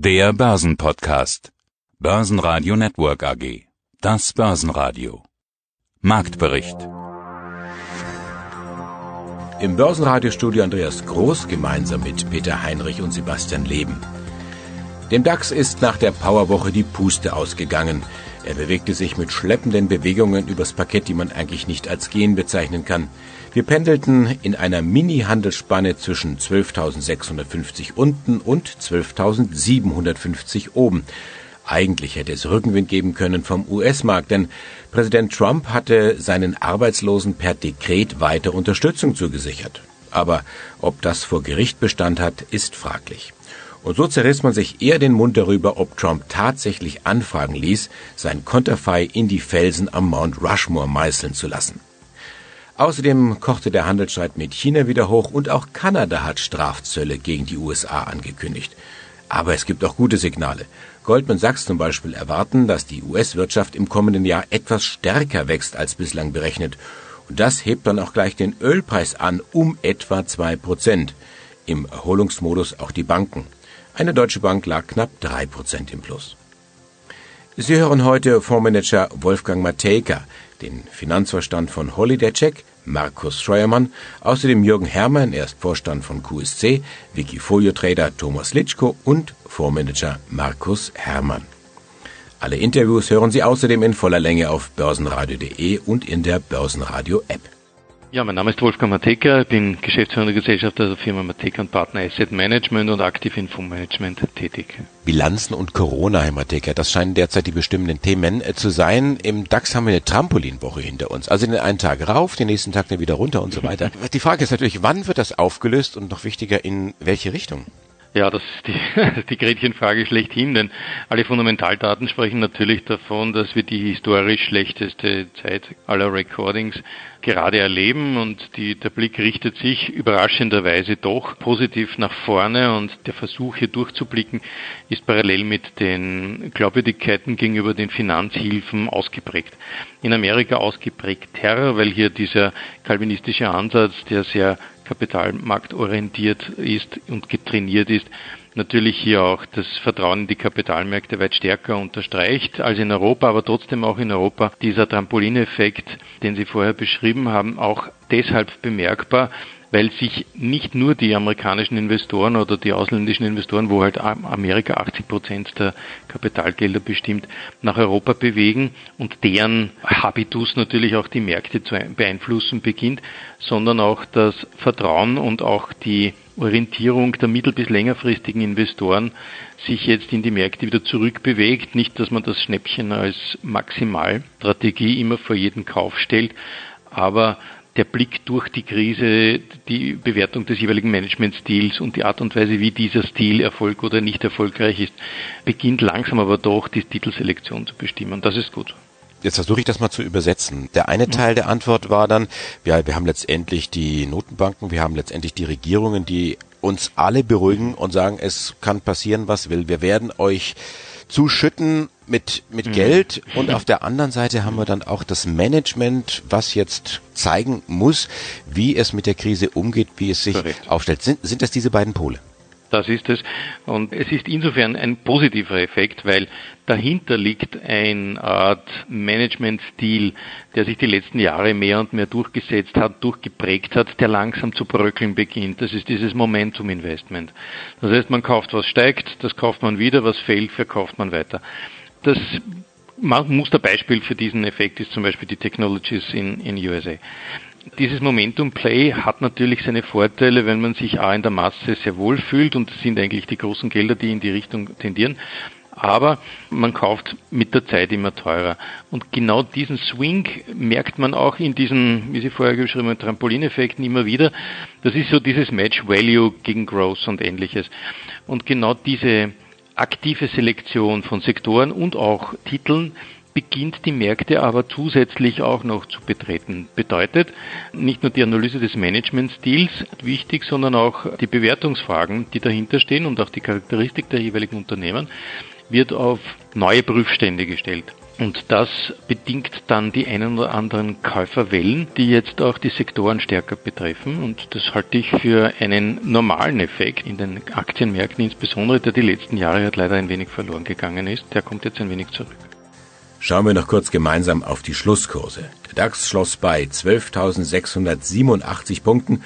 Der Börsenpodcast. Börsenradio Network AG. Das Börsenradio. Marktbericht. Im Börsenradiostudio Andreas Groß gemeinsam mit Peter Heinrich und Sebastian Leben. Dem DAX ist nach der Powerwoche die Puste ausgegangen. Er bewegte sich mit schleppenden Bewegungen übers Parkett, die man eigentlich nicht als Gehen bezeichnen kann. Wir pendelten in einer Mini-Handelsspanne zwischen 12.650 unten und 12.750 oben. Eigentlich hätte es Rückenwind geben können vom US-Markt, denn Präsident Trump hatte seinen Arbeitslosen per Dekret weiter Unterstützung zugesichert. Aber ob das vor Gericht Bestand hat, ist fraglich. Und so zerriss man sich eher den Mund darüber, ob Trump tatsächlich anfragen ließ, sein Konterfei in die Felsen am Mount Rushmore meißeln zu lassen. Außerdem kochte der Handelsstreit mit China wieder hoch und auch Kanada hat Strafzölle gegen die USA angekündigt. Aber es gibt auch gute Signale. Goldman Sachs zum Beispiel erwarten, dass die US-Wirtschaft im kommenden Jahr etwas stärker wächst als bislang berechnet. Und das hebt dann auch gleich den Ölpreis an um etwa zwei Prozent. Im Erholungsmodus auch die Banken. Eine deutsche Bank lag knapp drei Prozent im Plus. Sie hören heute Fondsmanager Wolfgang Matejka, den Finanzvorstand von Holiday Check, Markus Scheuermann, außerdem Jürgen Herrmann, er ist Vorstand von QSC, Wikifolio-Trader Thomas Litschko und Fondsmanager Markus Herrmann. Alle Interviews hören Sie außerdem in voller Länge auf börsenradio.de und in der Börsenradio-App. Ja, mein Name ist Wolfgang Mateka, ich bin geschäftsführender Gesellschafter der Firma Mateka und Partner Asset Management und aktiv in Fondsmanagement tätig. Bilanzen und Corona, Herr Mateka, das scheinen derzeit die bestimmenden Themen äh, zu sein. Im DAX haben wir eine Trampolinwoche hinter uns. Also den einen Tag rauf, den nächsten Tag dann wieder runter und so weiter. Die Frage ist natürlich, wann wird das aufgelöst und noch wichtiger, in welche Richtung? Ja, das ist die, die Gretchenfrage schlechthin, denn alle Fundamentaldaten sprechen natürlich davon, dass wir die historisch schlechteste Zeit aller Recordings gerade erleben und die, der Blick richtet sich überraschenderweise doch positiv nach vorne und der Versuch hier durchzublicken ist parallel mit den Glaubwürdigkeiten gegenüber den Finanzhilfen ausgeprägt. In Amerika ausgeprägter, weil hier dieser kalvinistische Ansatz, der sehr kapitalmarktorientiert ist und getrainiert ist, natürlich hier auch das Vertrauen in die Kapitalmärkte weit stärker unterstreicht als in Europa, aber trotzdem auch in Europa. Dieser Trampolineffekt, den Sie vorher beschrieben haben, auch deshalb bemerkbar, weil sich nicht nur die amerikanischen Investoren oder die ausländischen Investoren, wo halt Amerika 80 Prozent der Kapitalgelder bestimmt, nach Europa bewegen und deren Habitus natürlich auch die Märkte zu beeinflussen beginnt, sondern auch das Vertrauen und auch die Orientierung der mittel- bis längerfristigen Investoren sich jetzt in die Märkte wieder zurückbewegt. Nicht, dass man das Schnäppchen als Maximalstrategie immer vor jeden Kauf stellt, aber der Blick durch die Krise, die Bewertung des jeweiligen Managementstils und die Art und Weise, wie dieser Stil Erfolg oder nicht erfolgreich ist, beginnt langsam aber doch die Titelselektion zu bestimmen. Das ist gut. Jetzt versuche ich das mal zu übersetzen. Der eine Teil der Antwort war dann, ja, wir haben letztendlich die Notenbanken, wir haben letztendlich die Regierungen, die uns alle beruhigen und sagen, es kann passieren, was will. Wir werden euch zuschütten mit, mit mhm. Geld und auf der anderen Seite haben wir dann auch das Management, was jetzt zeigen muss, wie es mit der Krise umgeht, wie es sich Correct. aufstellt. Sind, sind das diese beiden Pole? Das ist es. Und es ist insofern ein positiver Effekt, weil dahinter liegt ein Art Managementstil, der sich die letzten Jahre mehr und mehr durchgesetzt hat, durchgeprägt hat, der langsam zu bröckeln beginnt. Das ist dieses Momentum Investment. Das heißt, man kauft, was steigt, das kauft man wieder, was fällt, verkauft man weiter. Das Musterbeispiel für diesen Effekt ist zum Beispiel die Technologies in, in USA. Dieses Momentum Play hat natürlich seine Vorteile, wenn man sich A in der Masse sehr wohl fühlt und das sind eigentlich die großen Gelder, die in die Richtung tendieren. Aber man kauft mit der Zeit immer teurer. Und genau diesen Swing merkt man auch in diesen, wie Sie vorher geschrieben haben, Trampolineffekten immer wieder. Das ist so dieses Match Value gegen Growth und ähnliches. Und genau diese aktive Selektion von Sektoren und auch Titeln beginnt die Märkte aber zusätzlich auch noch zu betreten. Bedeutet, nicht nur die Analyse des Managementstils wichtig, sondern auch die Bewertungsfragen, die dahinter stehen und auch die Charakteristik der jeweiligen Unternehmen wird auf neue Prüfstände gestellt. Und das bedingt dann die einen oder anderen Käuferwellen, die jetzt auch die Sektoren stärker betreffen. Und das halte ich für einen normalen Effekt in den Aktienmärkten, insbesondere der die letzten Jahre halt leider ein wenig verloren gegangen ist. Der kommt jetzt ein wenig zurück. Schauen wir noch kurz gemeinsam auf die Schlusskurse. Der DAX schloss bei 12.687 Punkten.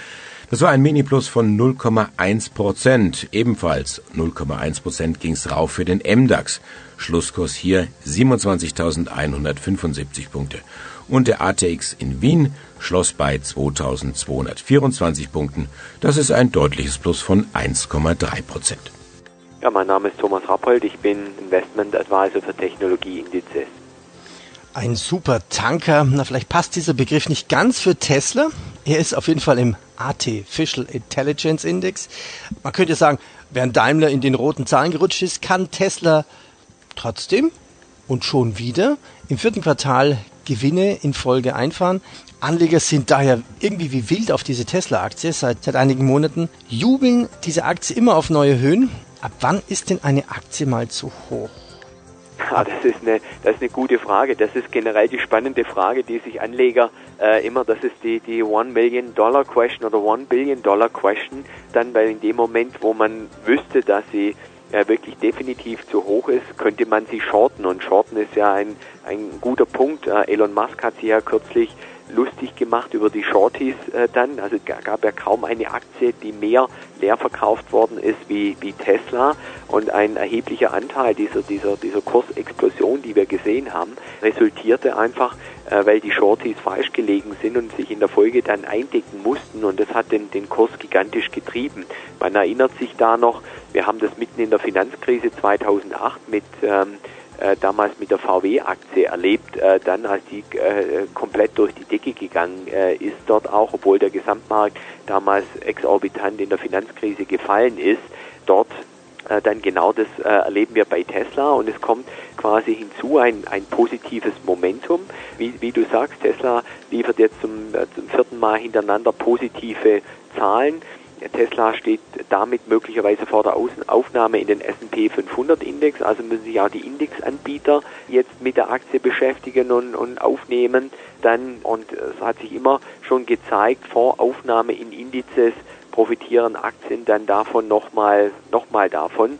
Das war ein Mini-Plus von 0,1 Prozent. Ebenfalls 0,1 Prozent ging's rauf für den MDAX. Schlusskurs hier 27.175 Punkte. Und der ATX in Wien schloss bei 2.224 Punkten. Das ist ein deutliches Plus von 1,3 Prozent. Ja, mein Name ist Thomas Rappold. Ich bin Investment Advisor für Technologieindizes. Ein super Tanker. Na, vielleicht passt dieser Begriff nicht ganz für Tesla. Er ist auf jeden Fall im Artificial Intelligence Index. Man könnte sagen, während Daimler in den roten Zahlen gerutscht ist, kann Tesla trotzdem und schon wieder im vierten Quartal Gewinne in Folge einfahren. Anleger sind daher irgendwie wie wild auf diese Tesla-Aktie seit, seit einigen Monaten, jubeln diese Aktie immer auf neue Höhen. Ab wann ist denn eine Aktie mal zu hoch? Ja, das ist eine, das ist eine gute Frage. Das ist generell die spannende Frage, die sich Anleger äh, immer, das ist die, die One Million Dollar Question oder One Billion Dollar Question, dann, weil in dem Moment, wo man wüsste, dass sie äh, wirklich definitiv zu hoch ist, könnte man sie shorten. Und shorten ist ja ein, ein guter Punkt. Äh, Elon Musk hat sie ja kürzlich lustig gemacht über die Shorties äh, dann. Also gab ja kaum eine Aktie, die mehr leer verkauft worden ist wie, wie Tesla. Und ein erheblicher Anteil dieser, dieser, dieser Kursexplosion, die wir gesehen haben, resultierte einfach, äh, weil die Shorties falsch gelegen sind und sich in der Folge dann eindecken mussten. Und das hat den, den Kurs gigantisch getrieben. Man erinnert sich da noch, wir haben das mitten in der Finanzkrise 2008 mit ähm, äh, damals mit der VW-Aktie erlebt, äh, dann als die äh, komplett durch die Decke gegangen äh, ist dort auch, obwohl der Gesamtmarkt damals exorbitant in der Finanzkrise gefallen ist. Dort äh, dann genau das äh, erleben wir bei Tesla und es kommt quasi hinzu ein, ein positives Momentum. Wie, wie du sagst, Tesla liefert jetzt zum, äh, zum vierten Mal hintereinander positive Zahlen. Tesla steht damit möglicherweise vor der Aufnahme in den S&P 500 Index, also müssen sich auch die Indexanbieter jetzt mit der Aktie beschäftigen und, und aufnehmen. Dann, und es hat sich immer schon gezeigt, vor Aufnahme in Indizes profitieren Aktien dann davon nochmal, nochmal davon.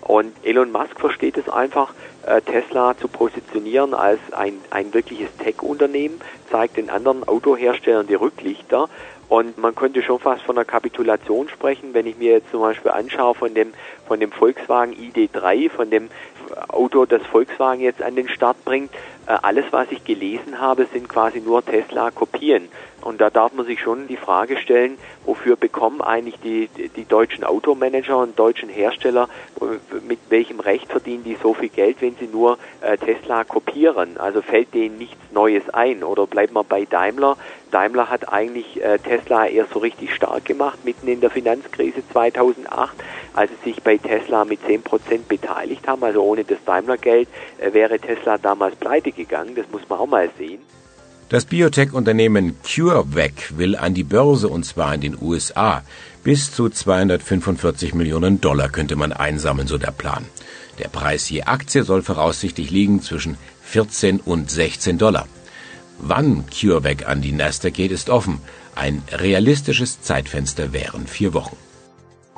Und Elon Musk versteht es einfach, äh, Tesla zu positionieren als ein, ein wirkliches Tech-Unternehmen, zeigt den anderen Autoherstellern die Rücklichter und man könnte schon fast von einer Kapitulation sprechen, wenn ich mir jetzt zum Beispiel anschaue von dem, von dem Volkswagen ID3, von dem Auto, das Volkswagen jetzt an den Start bringt. Äh, alles, was ich gelesen habe, sind quasi nur Tesla-Kopien. Und da darf man sich schon die Frage stellen, wofür bekommen eigentlich die, die deutschen Automanager und deutschen Hersteller, mit welchem Recht verdienen die so viel Geld, wenn sie nur äh, Tesla kopieren? Also fällt denen nichts Neues ein? Oder bleiben wir bei Daimler? Daimler hat eigentlich äh, Tesla erst so richtig stark gemacht, mitten in der Finanzkrise 2008, als sie sich bei Tesla mit 10% beteiligt haben. Also ohne das Daimler-Geld äh, wäre Tesla damals pleite gegangen. Das muss man auch mal sehen. Das Biotech-Unternehmen CureVac will an die Börse und zwar in den USA. Bis zu 245 Millionen Dollar könnte man einsammeln, so der Plan. Der Preis je Aktie soll voraussichtlich liegen zwischen 14 und 16 Dollar. Wann CureVac an die Nasdaq geht, ist offen. Ein realistisches Zeitfenster wären vier Wochen.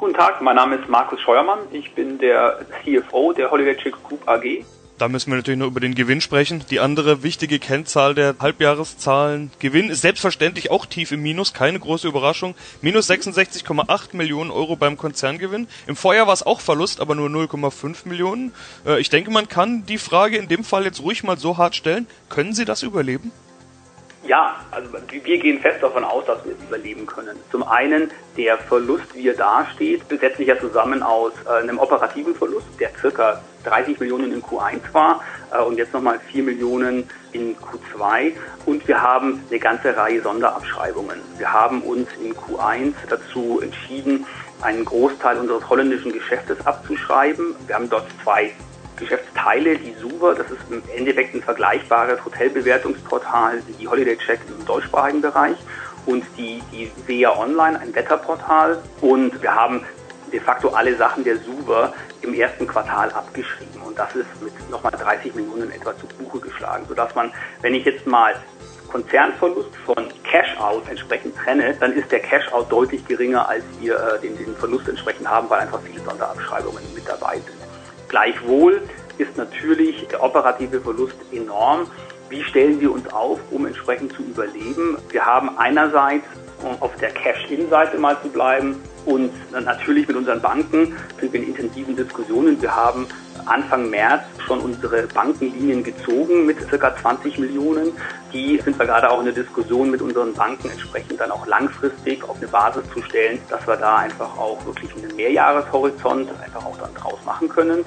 Guten Tag, mein Name ist Markus Scheuermann. Ich bin der CFO der Hollywood Chick Group AG. Da müssen wir natürlich noch über den Gewinn sprechen. Die andere wichtige Kennzahl der Halbjahreszahlen. Gewinn ist selbstverständlich auch tief im Minus, keine große Überraschung. Minus 66,8 Millionen Euro beim Konzerngewinn. Im Vorjahr war es auch Verlust, aber nur 0,5 Millionen. Äh, ich denke, man kann die Frage in dem Fall jetzt ruhig mal so hart stellen. Können Sie das überleben? Ja, also wir gehen fest davon aus, dass wir es überleben können. Zum einen der Verlust, wie er dasteht, setzt sich ja zusammen aus äh, einem operativen Verlust, der circa 30 Millionen in Q1 war äh, und jetzt nochmal 4 Millionen in Q2. Und wir haben eine ganze Reihe Sonderabschreibungen. Wir haben uns in Q1 dazu entschieden, einen Großteil unseres holländischen Geschäftes abzuschreiben. Wir haben dort zwei Geschäftsteile, die Suva, das ist im Endeffekt ein vergleichbares Hotelbewertungsportal wie die Holiday Check im deutschsprachigen Bereich und die, die SEA Online, ein Wetterportal. Und wir haben de facto alle Sachen der Suva im ersten Quartal abgeschrieben. Und das ist mit nochmal 30 Millionen etwa zu Buche geschlagen, sodass man, wenn ich jetzt mal Konzernverlust von Cash-out entsprechend trenne, dann ist der Cash-out deutlich geringer, als wir äh, den, den Verlust entsprechend haben, weil einfach viele Sonderabschreibungen mit dabei sind. Gleichwohl ist natürlich der operative Verlust enorm. Wie stellen wir uns auf, um entsprechend zu überleben? Wir haben einerseits, um auf der Cash-In-Seite mal zu bleiben, und natürlich mit unseren Banken sind wir in intensiven Diskussionen. Wir haben Anfang März schon unsere Bankenlinien gezogen mit ca. 20 Millionen. Die sind wir gerade auch in der Diskussion mit unseren Banken entsprechend dann auch langfristig auf eine Basis zu stellen, dass wir da einfach auch wirklich einen Mehrjahreshorizont einfach auch dann draus machen können.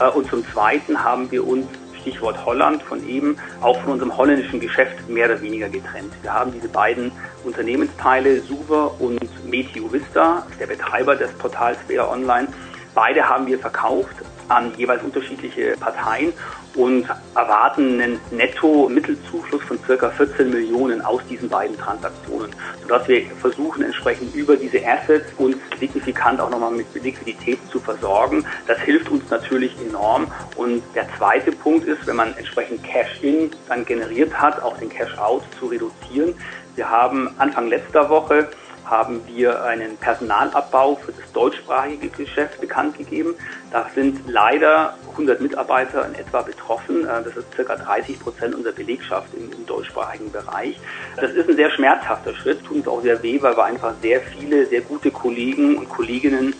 Äh, und zum Zweiten haben wir uns Stichwort Holland von eben, auch von unserem holländischen Geschäft mehr oder weniger getrennt. Wir haben diese beiden Unternehmensteile, Suva und Meteo Vista, der Betreiber des Portals Weder Online. Beide haben wir verkauft an jeweils unterschiedliche Parteien und erwarten einen Netto-Mittelzufluss von circa 14 Millionen aus diesen beiden Transaktionen, sodass wir versuchen, entsprechend über diese Assets uns signifikant auch nochmal mit Liquidität zu versorgen. Das hilft uns natürlich enorm. Und der zweite Punkt ist, wenn man entsprechend Cash-In dann generiert hat, auch den Cash-Out zu reduzieren. Wir haben Anfang letzter Woche haben wir einen Personalabbau für das deutschsprachige Geschäft bekannt gegeben. Da sind leider 100 Mitarbeiter in etwa betroffen. Äh, das ist circa 30 Prozent unserer Belegschaft im, im, deutschsprachigen Bereich. Das ist ein sehr schmerzhafter Schritt, tut uns auch sehr weh, weil wir einfach sehr viele, sehr gute Kollegen und Kolleginnen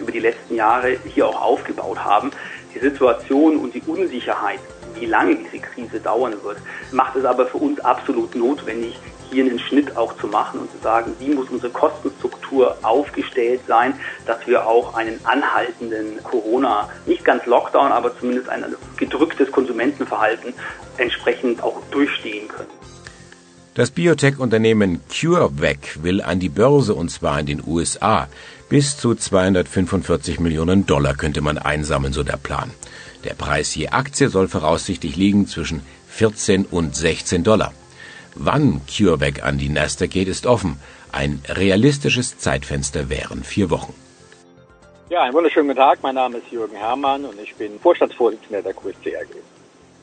über die letzten Jahre hier auch aufgebaut haben. Die Situation und die Unsicherheit, wie lange diese Krise dauern wird, macht es aber für uns absolut notwendig, hier einen Schnitt auch zu machen und zu sagen, wie muss unsere Kostenstruktur aufgestellt sein, dass wir auch einen anhaltenden Corona, nicht ganz Lockdown, aber zumindest ein gedrücktes Konsumentenverhalten entsprechend auch durchstehen können. Das Biotech-Unternehmen CureVac will an die Börse und zwar in den USA. Bis zu 245 Millionen Dollar könnte man einsammeln, so der Plan. Der Preis je Aktie soll voraussichtlich liegen zwischen 14 und 16 Dollar. Wann CureVac an die Nasdaq geht, ist offen. Ein realistisches Zeitfenster wären vier Wochen. Ja, einen wunderschönen guten Tag. Mein Name ist Jürgen Herrmann und ich bin Vorstandsvorsitzender der QSC AG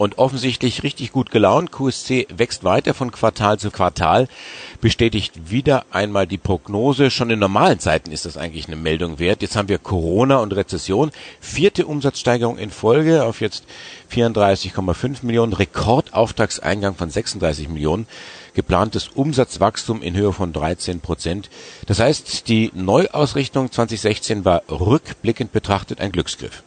und offensichtlich richtig gut gelaunt. QSC wächst weiter von Quartal zu Quartal, bestätigt wieder einmal die Prognose. Schon in normalen Zeiten ist das eigentlich eine Meldung wert. Jetzt haben wir Corona und Rezession. Vierte Umsatzsteigerung in Folge auf jetzt 34,5 Millionen. Rekordauftragseingang von 36 Millionen. Geplantes Umsatzwachstum in Höhe von 13 Prozent. Das heißt, die Neuausrichtung 2016 war rückblickend betrachtet ein Glücksgriff.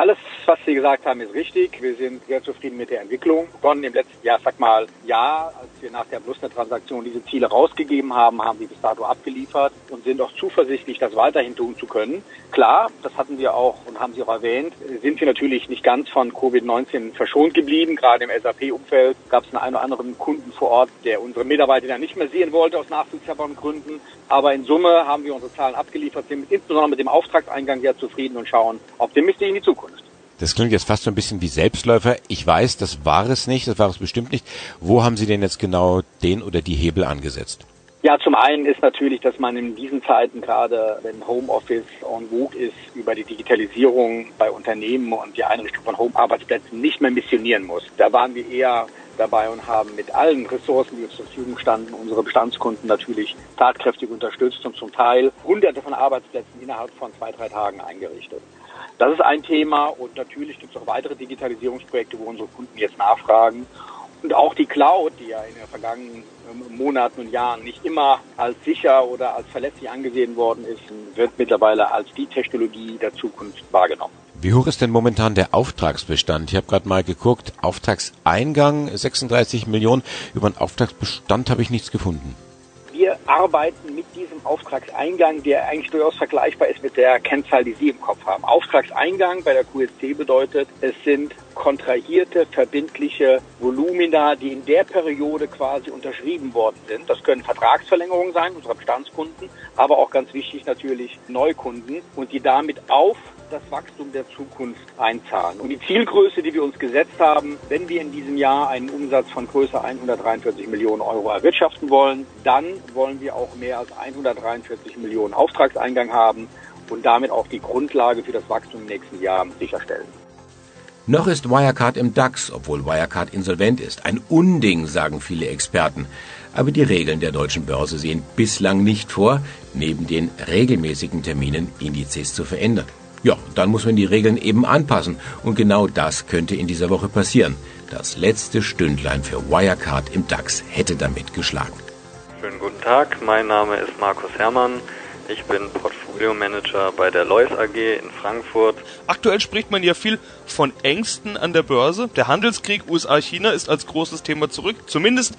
Alles, was Sie gesagt haben, ist richtig. Wir sind sehr zufrieden mit der Entwicklung. Begonnen im letzten Jahr, sag mal, ja, als wir nach der Blusnet-Transaktion diese Ziele rausgegeben haben, haben wir bis dato abgeliefert und sind auch zuversichtlich, das weiterhin tun zu können. Klar, das hatten wir auch und haben Sie auch erwähnt, sind wir natürlich nicht ganz von Covid-19 verschont geblieben. Gerade im SAP-Umfeld gab es einen, einen oder anderen Kunden vor Ort, der unsere Mitarbeiter dann nicht mehr sehen wollte aus nachvollziehbaren Gründen. Aber in Summe haben wir unsere Zahlen abgeliefert, sind insbesondere mit dem Auftragseingang sehr zufrieden und schauen optimistisch in die Zukunft. Das klingt jetzt fast so ein bisschen wie Selbstläufer. Ich weiß, das war es nicht, das war es bestimmt nicht. Wo haben Sie denn jetzt genau den oder die Hebel angesetzt? Ja, zum einen ist natürlich, dass man in diesen Zeiten gerade, wenn Homeoffice en vogue ist, über die Digitalisierung bei Unternehmen und die Einrichtung von Home-Arbeitsplätzen nicht mehr missionieren muss. Da waren wir eher dabei und haben mit allen Ressourcen, die uns zur Verfügung standen, unsere Bestandskunden natürlich tatkräftig unterstützt und zum Teil hunderte von Arbeitsplätzen innerhalb von zwei, drei Tagen eingerichtet. Das ist ein Thema und natürlich gibt es auch weitere Digitalisierungsprojekte, wo unsere Kunden jetzt nachfragen. Und auch die Cloud, die ja in den vergangenen ähm, Monaten und Jahren nicht immer als sicher oder als verlässlich angesehen worden ist, wird mittlerweile als die Technologie der Zukunft wahrgenommen. Wie hoch ist denn momentan der Auftragsbestand? Ich habe gerade mal geguckt, Auftragseingang 36 Millionen, über den Auftragsbestand habe ich nichts gefunden. Wir arbeiten mit diesem Auftragseingang, der eigentlich durchaus vergleichbar ist mit der Kennzahl, die Sie im Kopf haben. Auftragseingang bei der QSC bedeutet, es sind kontrahierte, verbindliche Volumina, die in der Periode quasi unterschrieben worden sind. Das können Vertragsverlängerungen sein, unserer Bestandskunden, aber auch ganz wichtig natürlich Neukunden und die damit auf das Wachstum der Zukunft einzahlen. Und die Zielgröße, die wir uns gesetzt haben, wenn wir in diesem Jahr einen Umsatz von größer 143 Millionen Euro erwirtschaften wollen, dann wollen wir auch mehr als 143 Millionen Auftragseingang haben und damit auch die Grundlage für das Wachstum im nächsten Jahr sicherstellen. Noch ist Wirecard im DAX, obwohl Wirecard insolvent ist. Ein Unding, sagen viele Experten. Aber die Regeln der deutschen Börse sehen bislang nicht vor, neben den regelmäßigen Terminen Indizes zu verändern. Ja, dann muss man die Regeln eben anpassen. Und genau das könnte in dieser Woche passieren. Das letzte Stündlein für Wirecard im DAX hätte damit geschlagen. Schönen guten Tag, mein Name ist Markus Herrmann. Ich bin Portfolio Manager bei der Lois AG in Frankfurt. Aktuell spricht man ja viel von Ängsten an der Börse. Der Handelskrieg USA-China ist als großes Thema zurück, zumindest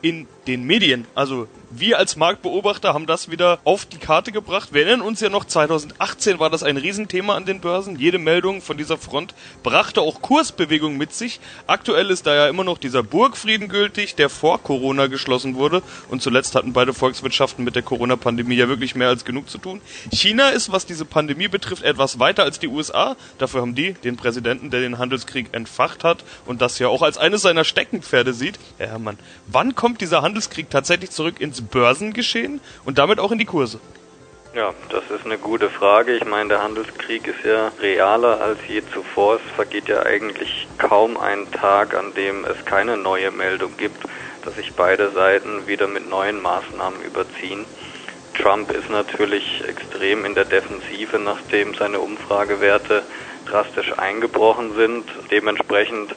in den Medien. Also wir als Marktbeobachter haben das wieder auf die Karte gebracht. Wir erinnern uns ja noch, 2018 war das ein Riesenthema an den Börsen. Jede Meldung von dieser Front brachte auch Kursbewegung mit sich. Aktuell ist da ja immer noch dieser Burgfrieden gültig, der vor Corona geschlossen wurde. Und zuletzt hatten beide Volkswirtschaften mit der Corona-Pandemie ja wirklich mehr als genug zu tun. China ist, was diese Pandemie betrifft, etwas weiter als die USA. Dafür haben die den Präsidenten, der den Handelskrieg entfacht hat und das ja auch als eines seiner Steckenpferde sieht. Ja, Hermann, wann kommt dieser Handelskrieg tatsächlich zurück ins Börsengeschehen und damit auch in die Kurse? Ja, das ist eine gute Frage. Ich meine, der Handelskrieg ist ja realer als je zuvor. Es vergeht ja eigentlich kaum ein Tag, an dem es keine neue Meldung gibt, dass sich beide Seiten wieder mit neuen Maßnahmen überziehen. Trump ist natürlich extrem in der Defensive, nachdem seine Umfragewerte drastisch eingebrochen sind. Dementsprechend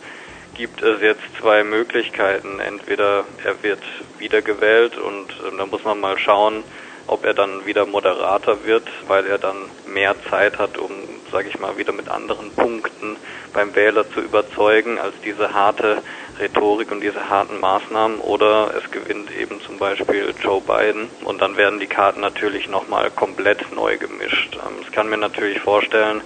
gibt es jetzt zwei Möglichkeiten. Entweder er wird wiedergewählt und äh, da muss man mal schauen, ob er dann wieder moderater wird, weil er dann mehr Zeit hat, um, sage ich mal, wieder mit anderen Punkten beim Wähler zu überzeugen, als diese harte Rhetorik und diese harten Maßnahmen. Oder es gewinnt eben zum Beispiel Joe Biden und dann werden die Karten natürlich nochmal komplett neu gemischt. Ähm, ich kann mir natürlich vorstellen,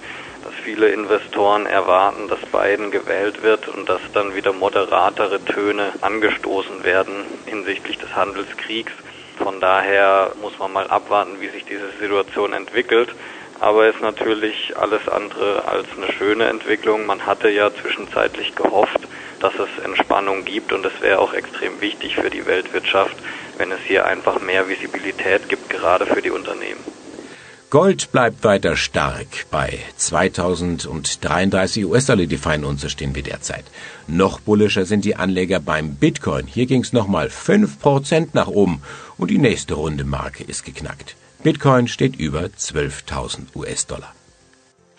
viele Investoren erwarten, dass Biden gewählt wird und dass dann wieder moderatere Töne angestoßen werden hinsichtlich des Handelskriegs. Von daher muss man mal abwarten, wie sich diese Situation entwickelt. Aber es ist natürlich alles andere als eine schöne Entwicklung. Man hatte ja zwischenzeitlich gehofft, dass es Entspannung gibt und es wäre auch extrem wichtig für die Weltwirtschaft, wenn es hier einfach mehr Visibilität gibt, gerade für die Unternehmen. Gold bleibt weiter stark. Bei 2033 US-Dollar die feinen Unze stehen wir derzeit. Noch bullischer sind die Anleger beim Bitcoin. Hier ging es nochmal 5% nach oben und die nächste runde Marke ist geknackt. Bitcoin steht über 12.000 US-Dollar.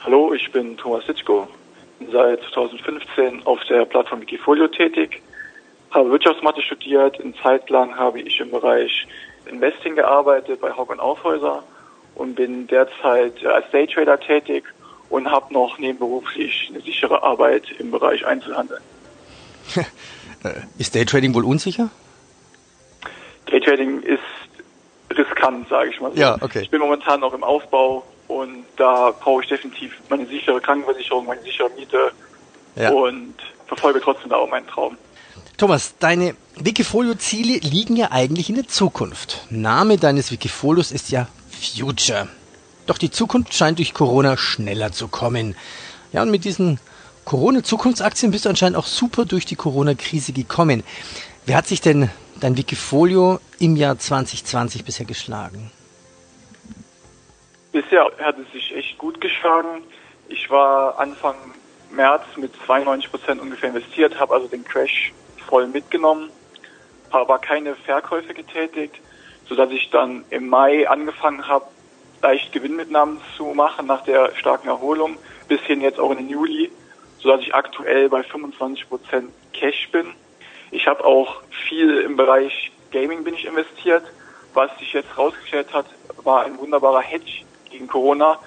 Hallo, ich bin Thomas. Bin seit 2015 auf der Plattform Wikifolio tätig. Habe Wirtschaftsmathe studiert. In Zeit lang habe ich im Bereich Investing gearbeitet bei Hauck und Aufhäuser und bin derzeit als Daytrader tätig und habe noch nebenberuflich eine sichere Arbeit im Bereich Einzelhandel. ist Daytrading wohl unsicher? Daytrading ist riskant, sage ich mal so. Ja, okay. Ich bin momentan noch im Aufbau und da brauche ich definitiv meine sichere Krankenversicherung, meine sichere Miete ja. und verfolge trotzdem da auch meinen Traum. Thomas, deine Wikifolio-Ziele liegen ja eigentlich in der Zukunft. Name deines Wikifolios ist ja Future. Doch die Zukunft scheint durch Corona schneller zu kommen. Ja, und mit diesen Corona-Zukunftsaktien bist du anscheinend auch super durch die Corona-Krise gekommen. Wer hat sich denn dein Wikifolio im Jahr 2020 bisher geschlagen? Bisher hat es sich echt gut geschlagen. Ich war Anfang März mit 92 Prozent ungefähr investiert, habe also den Crash voll mitgenommen, habe aber keine Verkäufe getätigt sodass ich dann im Mai angefangen habe, leicht Gewinnmitnahmen zu machen nach der starken Erholung, bis hin jetzt auch in den Juli, sodass ich aktuell bei 25 Prozent Cash bin. Ich habe auch viel im Bereich Gaming bin ich investiert. Was sich jetzt rausgestellt hat, war ein wunderbarer Hedge gegen Corona,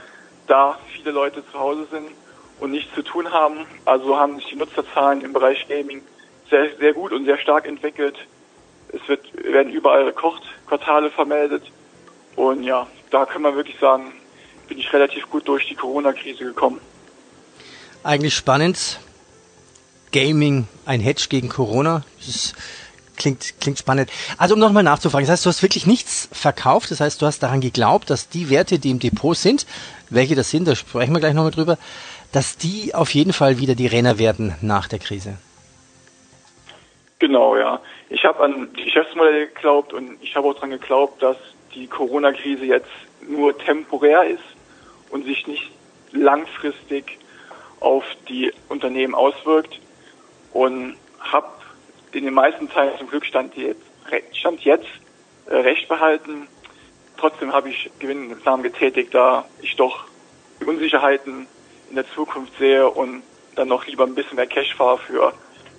da viele Leute zu Hause sind und nichts zu tun haben. Also haben sich die Nutzerzahlen im Bereich Gaming sehr, sehr gut und sehr stark entwickelt. Es wird, werden überall Rekordquartale vermeldet. Und ja, da kann man wirklich sagen, bin ich relativ gut durch die Corona-Krise gekommen. Eigentlich spannend. Gaming, ein Hedge gegen Corona. Das klingt, klingt spannend. Also um nochmal nachzufragen, das heißt, du hast wirklich nichts verkauft, das heißt, du hast daran geglaubt, dass die Werte, die im Depot sind, welche das sind, da sprechen wir gleich nochmal drüber, dass die auf jeden Fall wieder die Renner werden nach der Krise. Genau, ja. Ich habe an die Geschäftsmodelle geglaubt und ich habe auch daran geglaubt, dass die Corona-Krise jetzt nur temporär ist und sich nicht langfristig auf die Unternehmen auswirkt und habe in den meisten Teilen zum Glück stand jetzt, stand jetzt äh, recht behalten. Trotzdem habe ich Gewinnentnahmen getätigt, da ich doch Unsicherheiten in der Zukunft sehe und dann noch lieber ein bisschen mehr Cash fahre für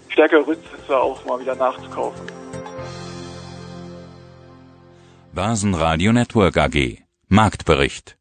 stärkere Rücksätze auch mal wieder nachzukaufen. Börsenradio Network AG Marktbericht